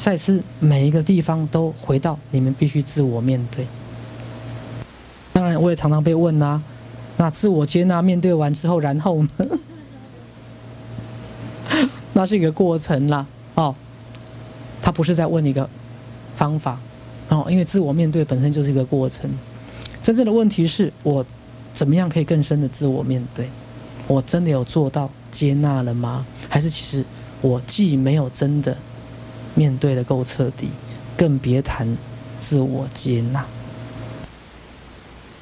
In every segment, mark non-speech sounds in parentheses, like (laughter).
赛斯每一个地方都回到你们必须自我面对。当然，我也常常被问啊，那自我接纳面对完之后，然后呢？(laughs) 那是一个过程啦，哦，他不是在问一个方法，哦，因为自我面对本身就是一个过程。真正的问题是我怎么样可以更深的自我面对？我真的有做到接纳了吗？还是其实我既没有真的面对的够彻底，更别谈自我接纳。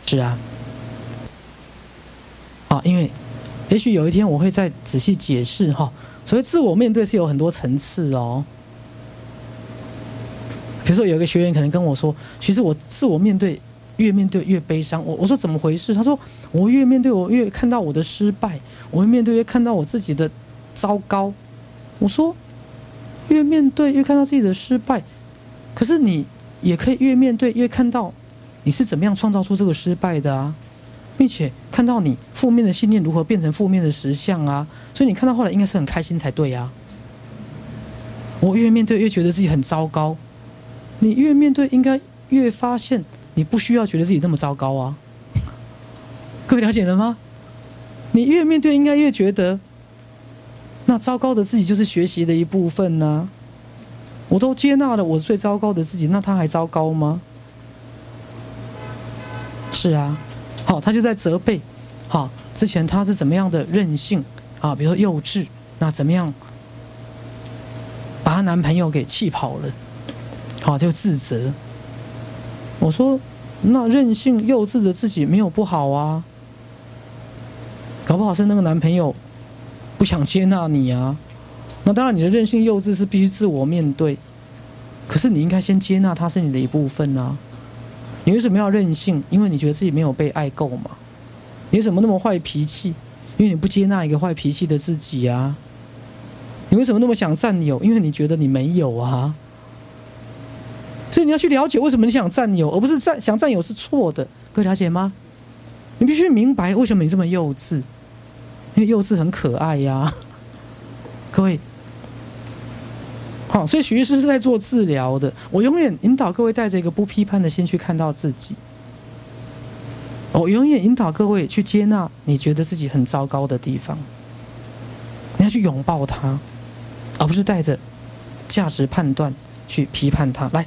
是啊，啊，因为也许有一天我会再仔细解释哈。所以自我面对是有很多层次哦。比如说，有一个学员可能跟我说：“其实我自我面对越面对越悲伤。”我我说怎么回事？他说：“我越面对我越看到我的失败，我越面对越看到我自己的糟糕。”我说：“越面对越看到自己的失败，可是你也可以越面对越看到你是怎么样创造出这个失败的啊。”并且看到你负面的信念如何变成负面的实相啊，所以你看到后来应该是很开心才对呀。我越面对越觉得自己很糟糕，你越面对应该越发现你不需要觉得自己那么糟糕啊。各位了解了吗？你越面对应该越觉得，那糟糕的自己就是学习的一部分呢。我都接纳了我最糟糕的自己，那他还糟糕吗？是啊。好，他就在责备，好，之前他是怎么样的任性啊？比如说幼稚，那怎么样把她男朋友给气跑了？好，就自责。我说，那任性幼稚的自己没有不好啊，搞不好是那个男朋友不想接纳你啊。那当然，你的任性幼稚是必须自我面对，可是你应该先接纳他是你的一部分啊。你为什么要任性？因为你觉得自己没有被爱够嘛？你为什么那么坏脾气？因为你不接纳一个坏脾气的自己啊！你为什么那么想占有？因为你觉得你没有啊！所以你要去了解为什么你想占有，而不是占想占有是错的。各位了解吗？你必须明白为什么你这么幼稚，因为 (laughs) 幼稚很可爱呀！各位。好，所以许医师是在做治疗的。我永远引导各位带着一个不批判的心去看到自己。我永远引导各位去接纳你觉得自己很糟糕的地方。你要去拥抱它，而不是带着价值判断去批判它。来。